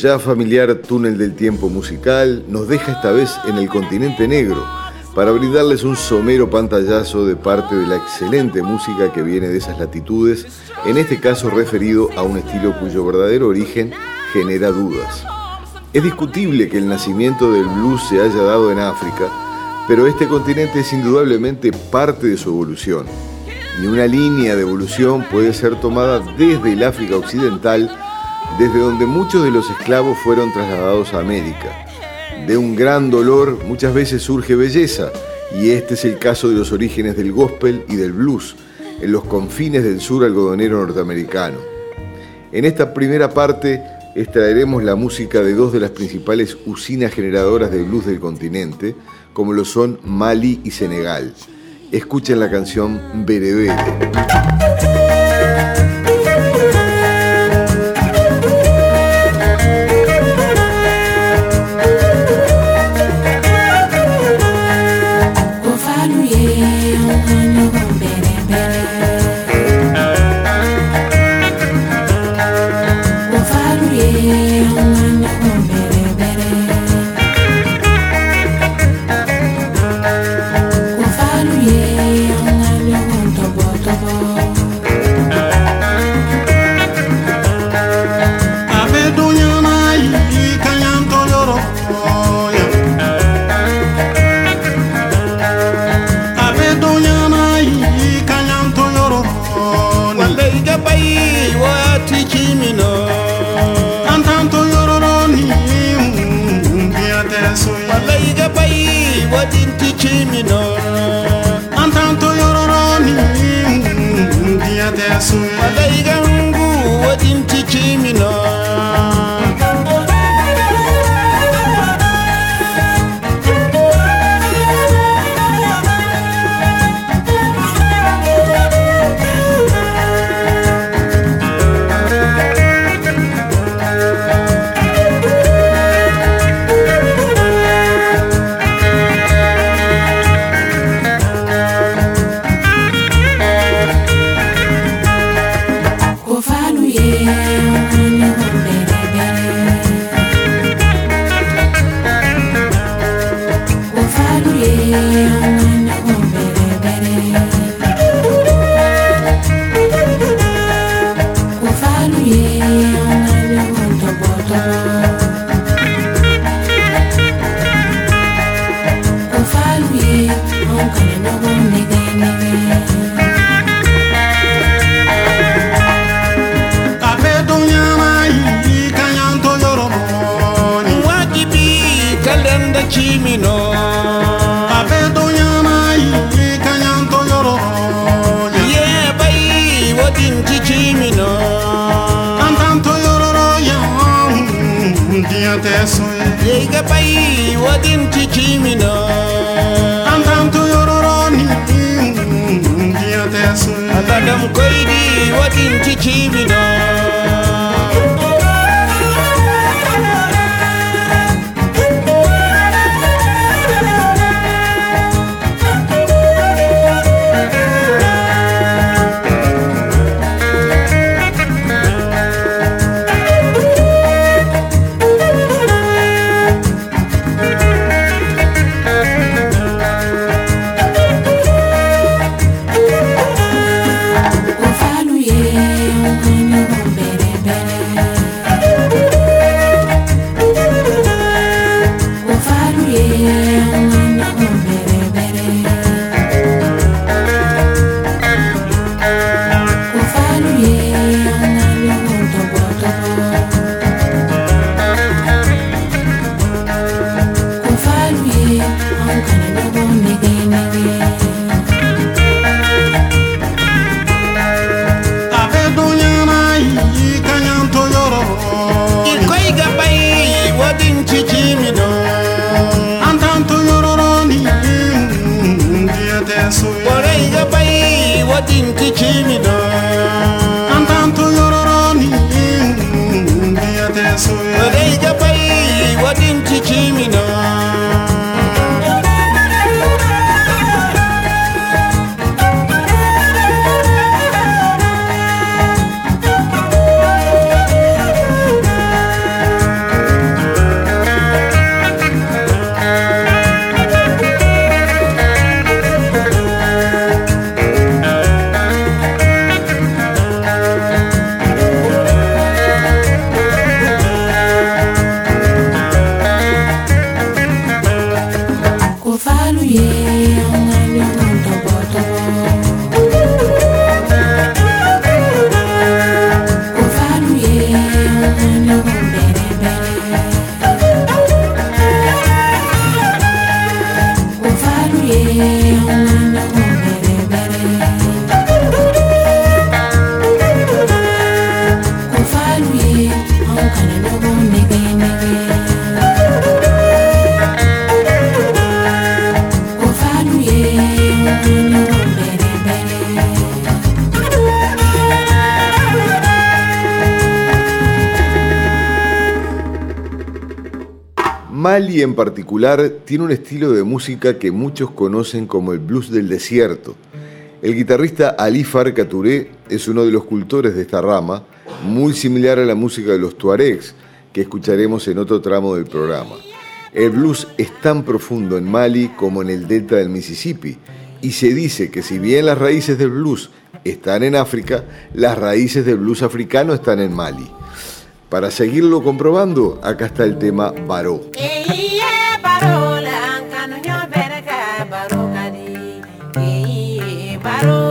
Ya familiar túnel del tiempo musical nos deja esta vez en el continente negro para brindarles un somero pantallazo de parte de la excelente música que viene de esas latitudes, en este caso referido a un estilo cuyo verdadero origen genera dudas. Es discutible que el nacimiento del blues se haya dado en África, pero este continente es indudablemente parte de su evolución. Y una línea de evolución puede ser tomada desde el África Occidental, desde donde muchos de los esclavos fueron trasladados a América. De un gran dolor muchas veces surge belleza, y este es el caso de los orígenes del gospel y del blues, en los confines del sur algodonero norteamericano. En esta primera parte extraeremos la música de dos de las principales usinas generadoras de blues del continente, como lo son Mali y Senegal. Escuchen la canción Berebere. tikimi kwai di watin ciki mina en particular tiene un estilo de música que muchos conocen como el blues del desierto. El guitarrista Ali Farka Touré es uno de los cultores de esta rama, muy similar a la música de los Tuaregs, que escucharemos en otro tramo del programa. El blues es tan profundo en Mali como en el delta del Mississippi, y se dice que si bien las raíces del blues están en África, las raíces del blues africano están en Mali. Para seguirlo comprobando, acá está el tema Baró. Baro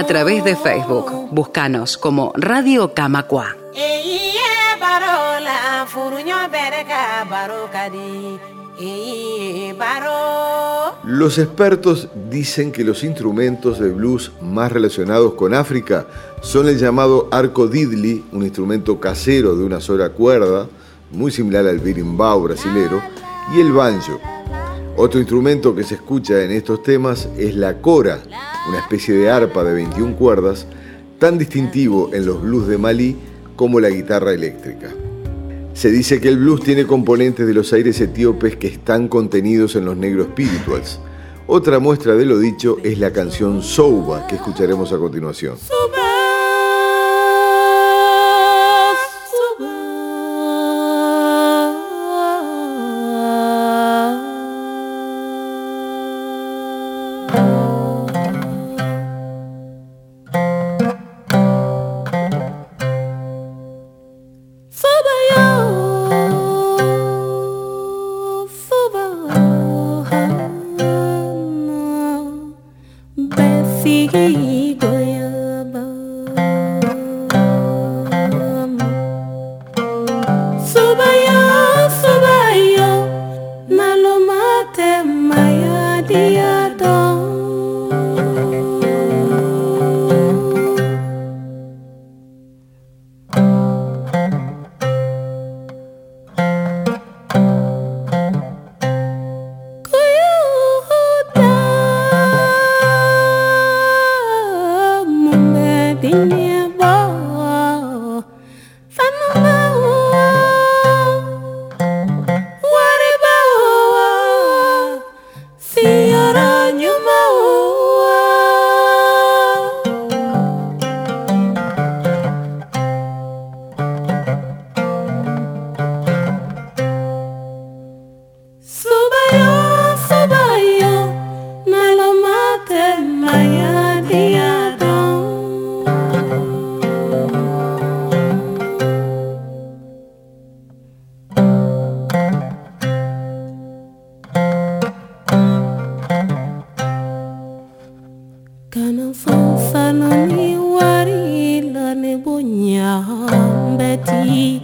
a través de. Facebook. Búscanos como Radio Camacua. Ye baro. Los expertos dicen que los instrumentos de blues más relacionados con África son el llamado arco didli, un instrumento casero de una sola cuerda, muy similar al berimbau brasilero, y el banjo. Otro instrumento que se escucha en estos temas es la cora, una especie de arpa de 21 cuerdas, tan distintivo en los blues de Malí como la guitarra eléctrica. Se dice que el blues tiene componentes de los aires etíopes que están contenidos en los negros spirituals. Otra muestra de lo dicho es la canción Souba, que escucharemos a continuación. Holy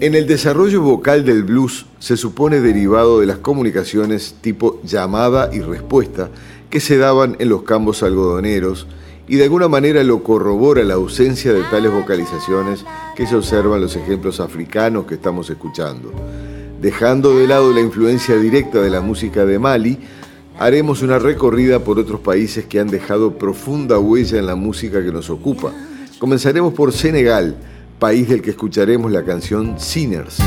En el desarrollo vocal del blues se supone derivado de las comunicaciones tipo llamada y respuesta que se daban en los campos algodoneros y de alguna manera lo corrobora la ausencia de tales vocalizaciones que se observan en los ejemplos africanos que estamos escuchando. Dejando de lado la influencia directa de la música de Mali, haremos una recorrida por otros países que han dejado profunda huella en la música que nos ocupa. Comenzaremos por Senegal, país del que escucharemos la canción Sinners.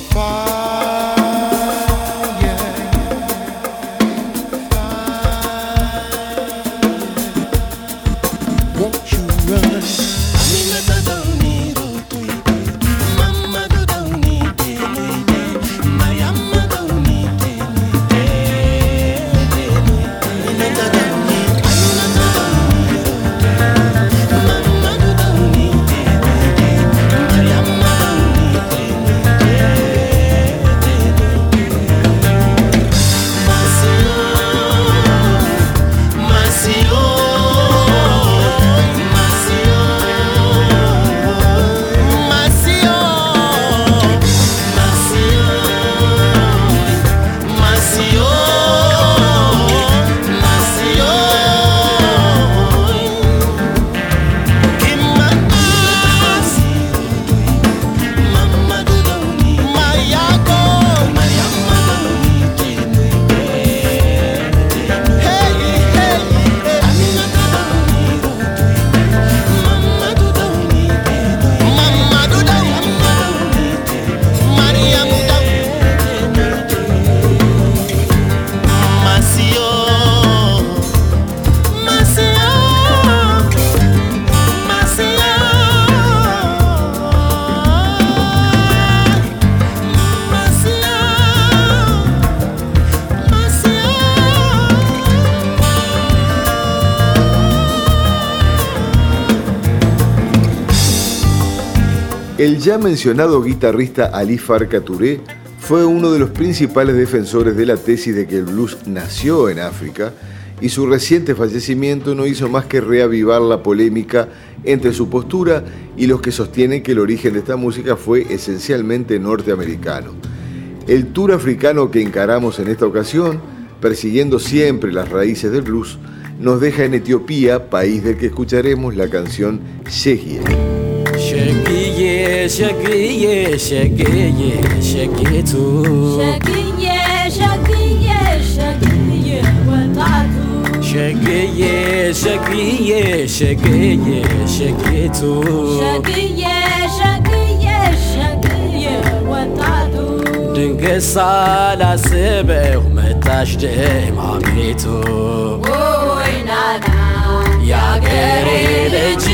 faz. El ya mencionado guitarrista Ali Farka Touré fue uno de los principales defensores de la tesis de que el blues nació en África y su reciente fallecimiento no hizo más que reavivar la polémica entre su postura y los que sostienen que el origen de esta música fue esencialmente norteamericano. El tour africano que encaramos en esta ocasión, persiguiendo siempre las raíces del blues, nos deja en Etiopía, país del que escucharemos la canción Shegie. ሸግዬ ሸግዬ ሸጌቱ ሸግዬ ሸግዬ ሸግዬ ወጣቱ ሸጌቱ ድንገት ሳላስበው መጣሽ ደማሜቱ ወይናና ያገሬ ልጅ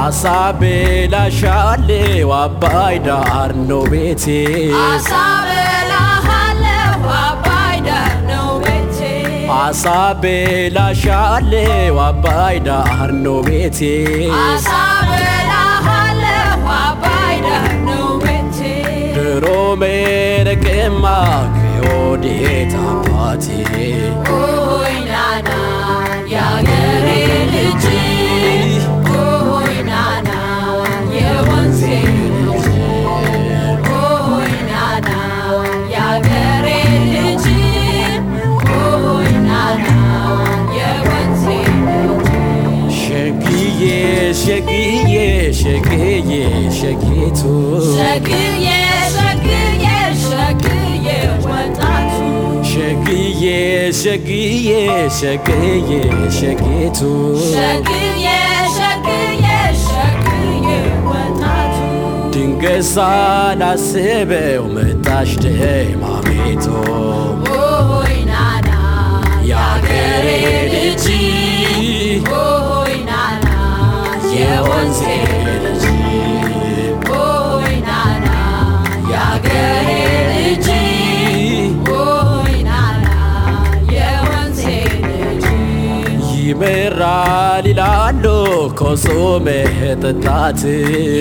አሳቤ ላሻለው አባይ ዳር ነው ቤቴ። አሳቤ ላሻለው አባይ ዳር ነው ቤቴ። ድሮ ሜረቅማ ከወዴት አባቴ ኦይ ናና የአገሬ ልጅ ኦይ ናና የወንዜ ልጅ ኦይ ናና የአገሬ ልጅ ኦይ ናና የወንዜ ልጅ ሸግዬ ሸግዬ ሸግዬ ሸጊቱ ሸግዬ ሸግዬ ሸግዬ ሸግዬ ሸጊቱ ሸግዬ ሸግዬ ሸግዬ ወጣቱ ድንገት ሳላስበው መጣሽ ደማሜቶ የአገሬ ልጅ የወንዜ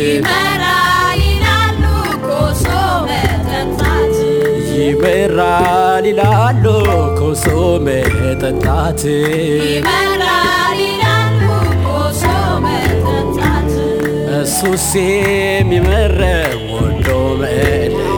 ይመራል ይላሉ ኮሶሜ ጠጣት ይመራል ይላሉ ኮሶሜ ጠጣት ይመራል ይላሉ ኮሶሜ ወዶ መለ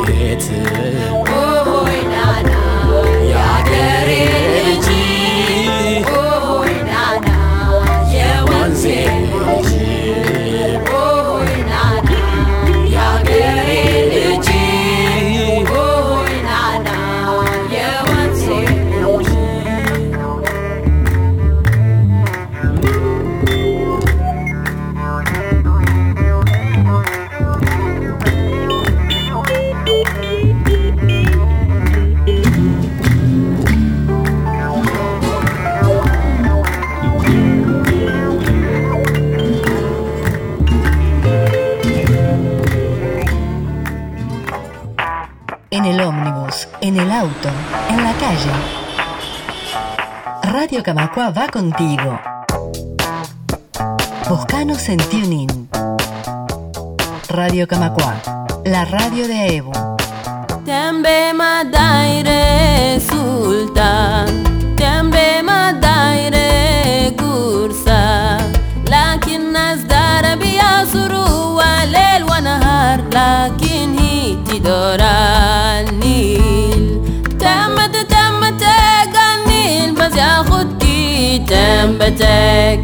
Va contigo. Buscanos en Tuning. Radio Camacua, la radio de Evo. Tembe madaire sulta, tembe madaire cursa, lakin nazdara biya suru wa lel wa nahar, lakin. ياخدكي تمتك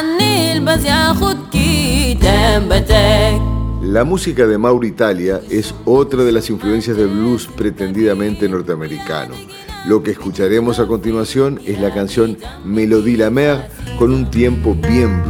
النيل بس ياخدكي تمتك La música de Mauritalia es otra de las influencias del blues pretendidamente norteamericano. Lo que escucharemos a continuación es la canción Melodie la Mer con un tiempo bien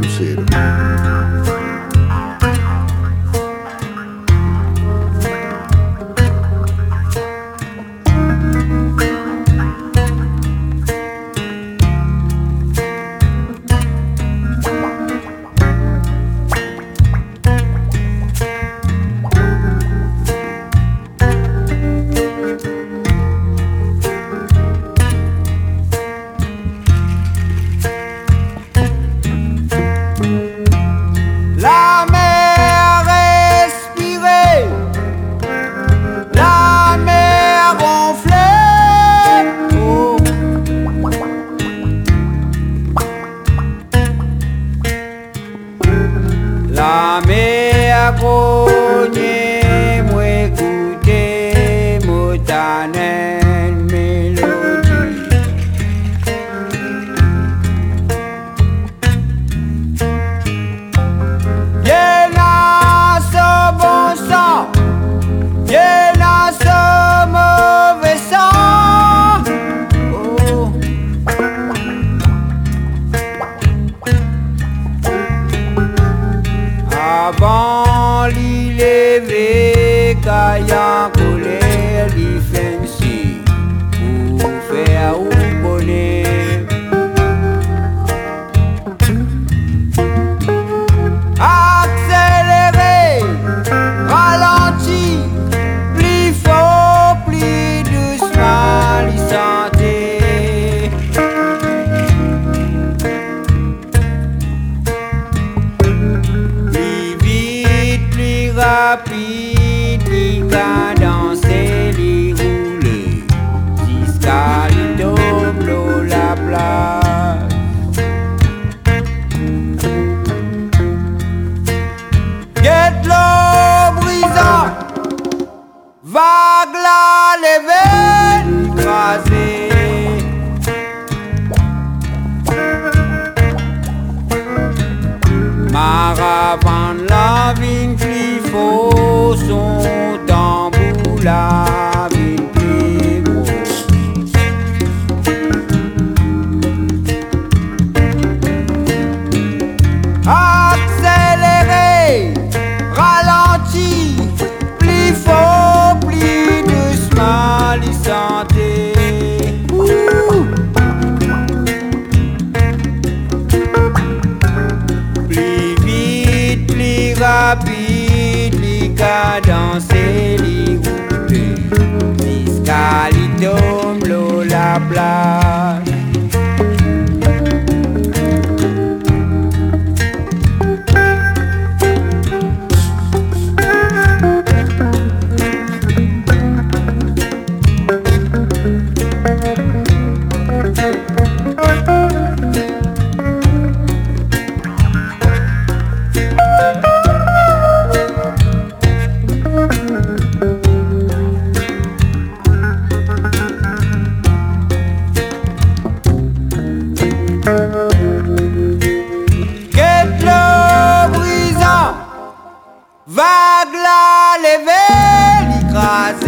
לעגלה לבל יקרא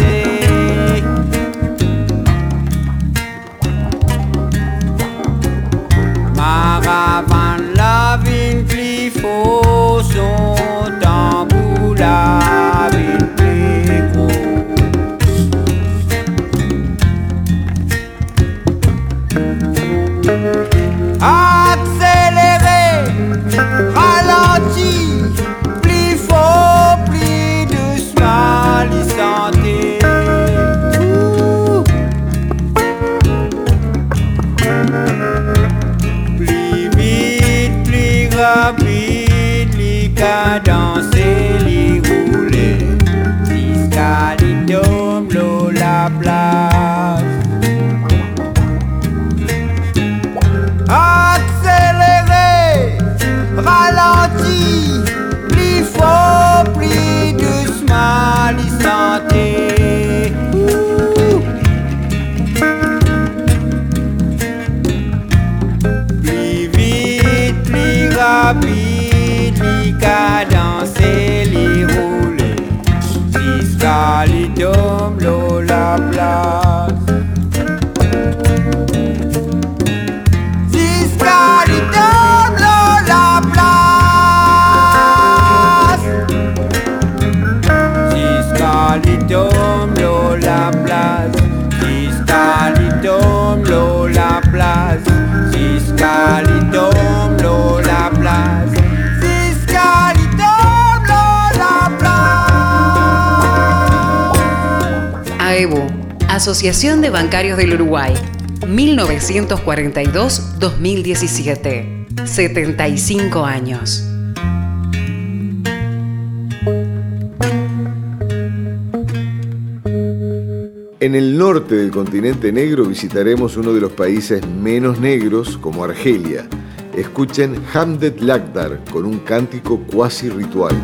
Asociación de Bancarios del Uruguay, 1942-2017, 75 años. En el norte del continente negro visitaremos uno de los países menos negros, como Argelia. Escuchen Hamdet Lagdar con un cántico cuasi ritual.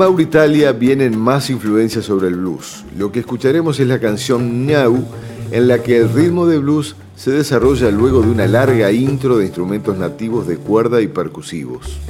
Mauritalia vienen más influencias sobre el blues. Lo que escucharemos es la canción Now, en la que el ritmo de blues se desarrolla luego de una larga intro de instrumentos nativos de cuerda y percusivos.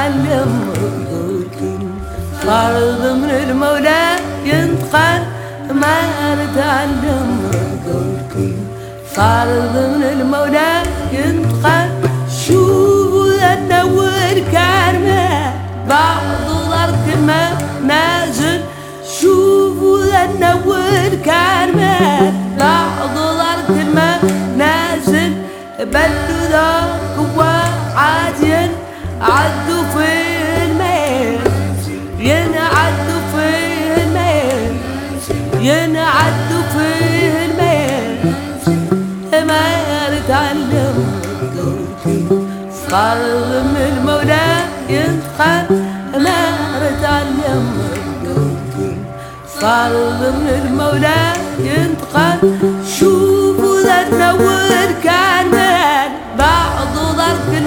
معلم مقولكن طرد من المولى ينتقل ما نتعلم مقولكن طرد من المولى ينتقل شوفوا النور كارمة بعض الأرض ما نازل شوفوا النور كارمة بعض الأرض ما نازل بلوا ذاك عاديا عدو قلب من مولاه ينقل ما تعلم قلب من المولى ينتقل شوفوا ذا النور كان. بعض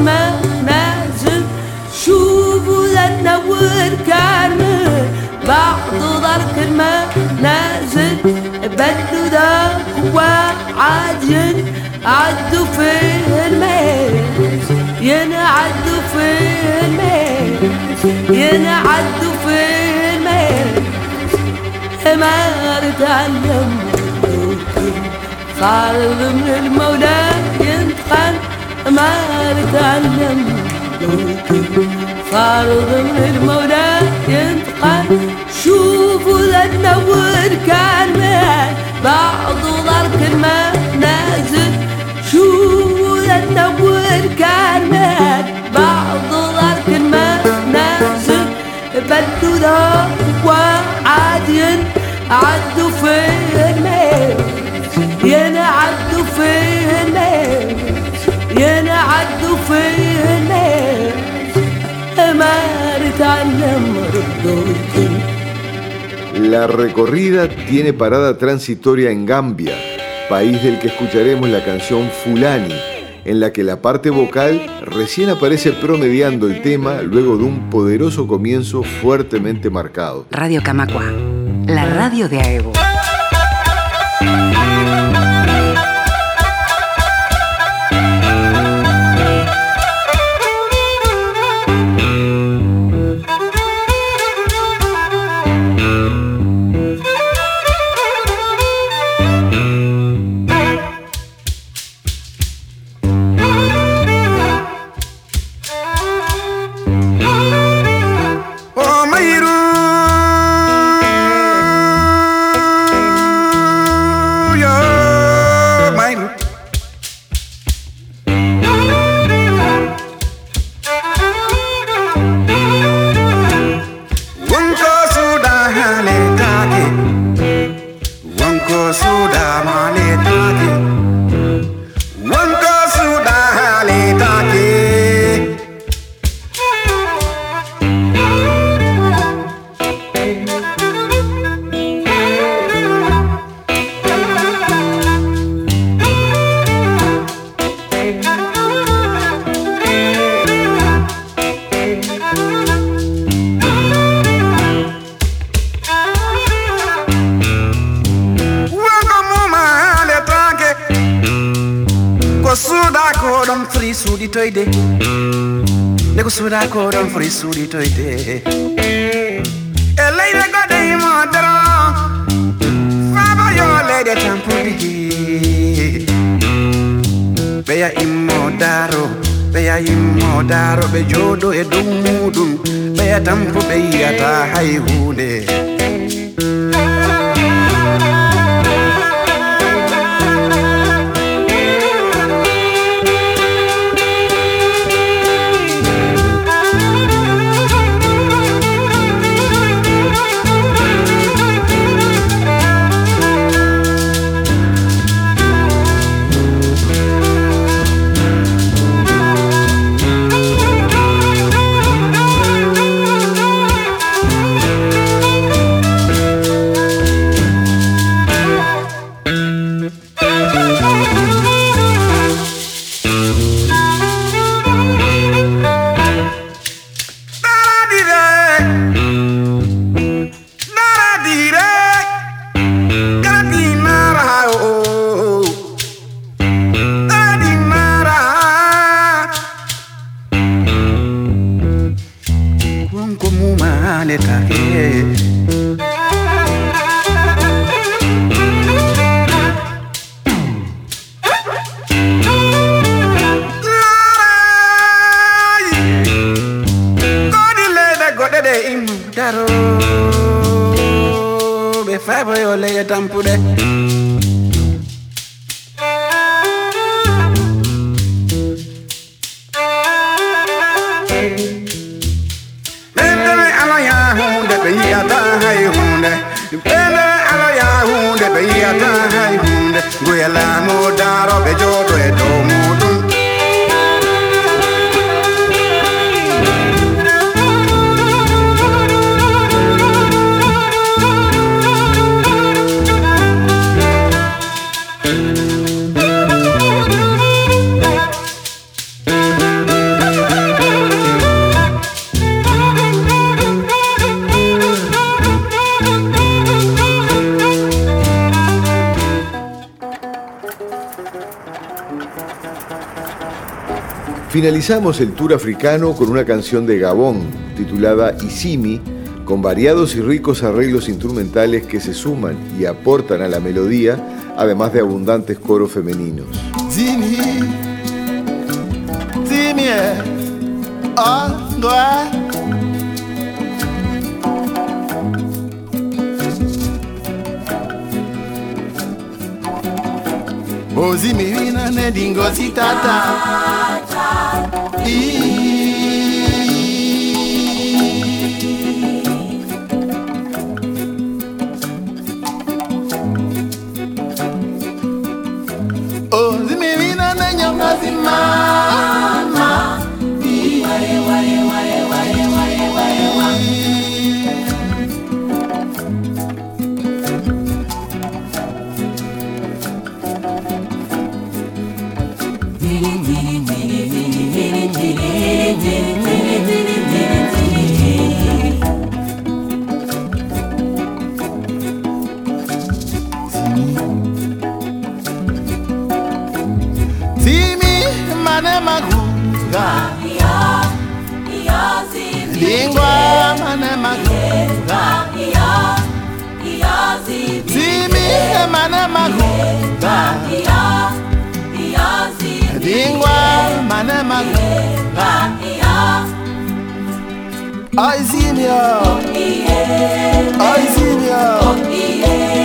ما المنازل شوفوا ذا النور كان. بعض ظرف المنازل بدلوا ذاك وعاجل عدوا في المال يا نعد في المال يا نعد في المال ما تعلم خال من المولى ينتقل ما تعلم خال من المولى ينتقل شوفوا لنا ونكمل بعض La recorrida tiene parada transitoria en Gambia, país del que escucharemos la canción Fulani, en la que la parte vocal recién aparece promediando el tema luego de un poderoso comienzo fuertemente marcado. Radio Camacua, la radio de Aevo. suuda koɗon foti suuɗitoyde e leyde goɗe himodoro faabo yo leyde tampudi ɓeya immo daaro ɓeya immo daaro ɓe jooɗo e dow muɗum ɓeya tampo ɓe yiyata hay hunde Finalizamos el tour africano con una canción de Gabón titulada Isimi, con variados y ricos arreglos instrumentales que se suman y aportan a la melodía, además de abundantes coros femeninos. Oh, zimimina nenyo mazima manemagusta Igual manemagusta Oizimio Oizimio Oizimio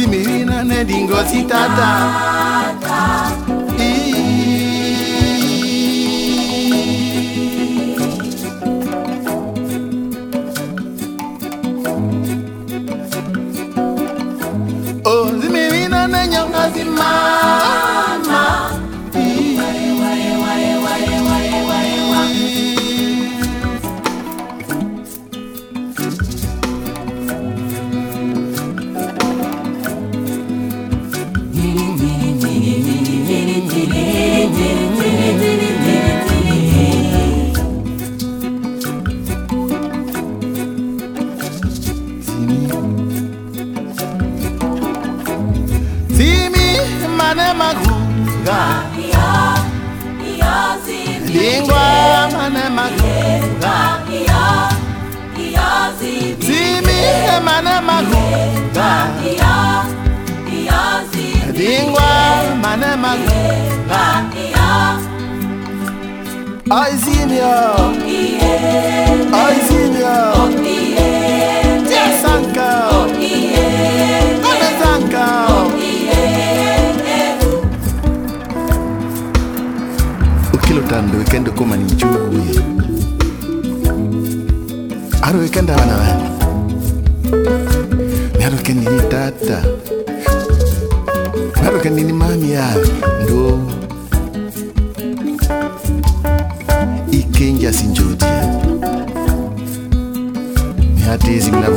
zimirina nedingozi tata Oh, zimirina nenyonga zimai never Azimia Azimia Tesanka Tesanka ukilotando njuguye aro wikende wana. Wena ni aro kenini tata ya ndo ikenja sinjodia mihatezi mna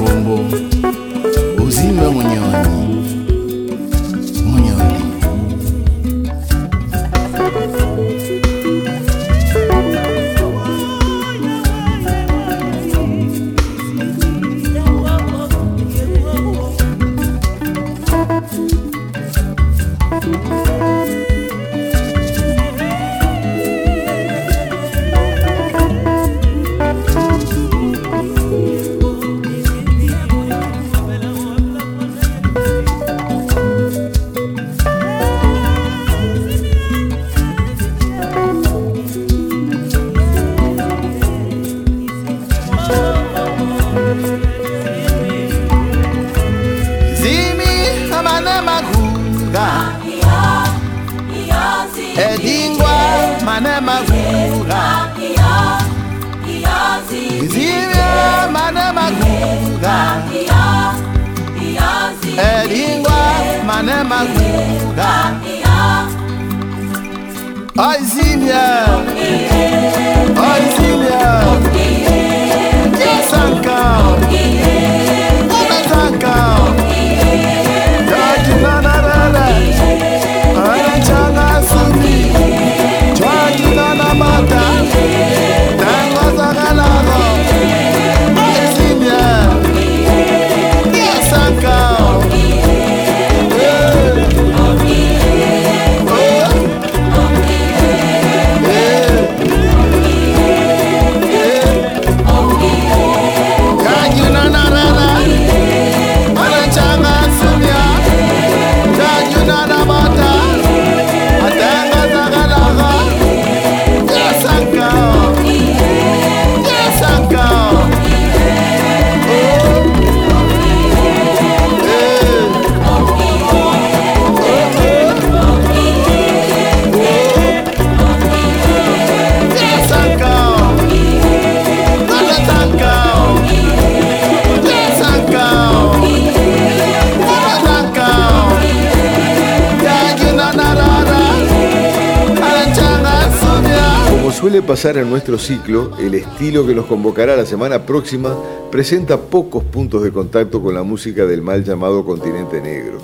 pasar en nuestro ciclo, el estilo que nos convocará la semana próxima presenta pocos puntos de contacto con la música del mal llamado continente negro.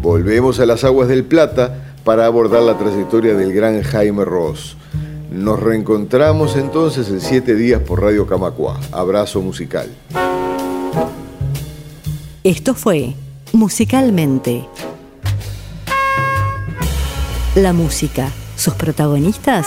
Volvemos a las aguas del Plata para abordar la trayectoria del gran Jaime Ross. Nos reencontramos entonces en siete días por Radio Camacua. Abrazo musical. Esto fue Musicalmente. La música, sus protagonistas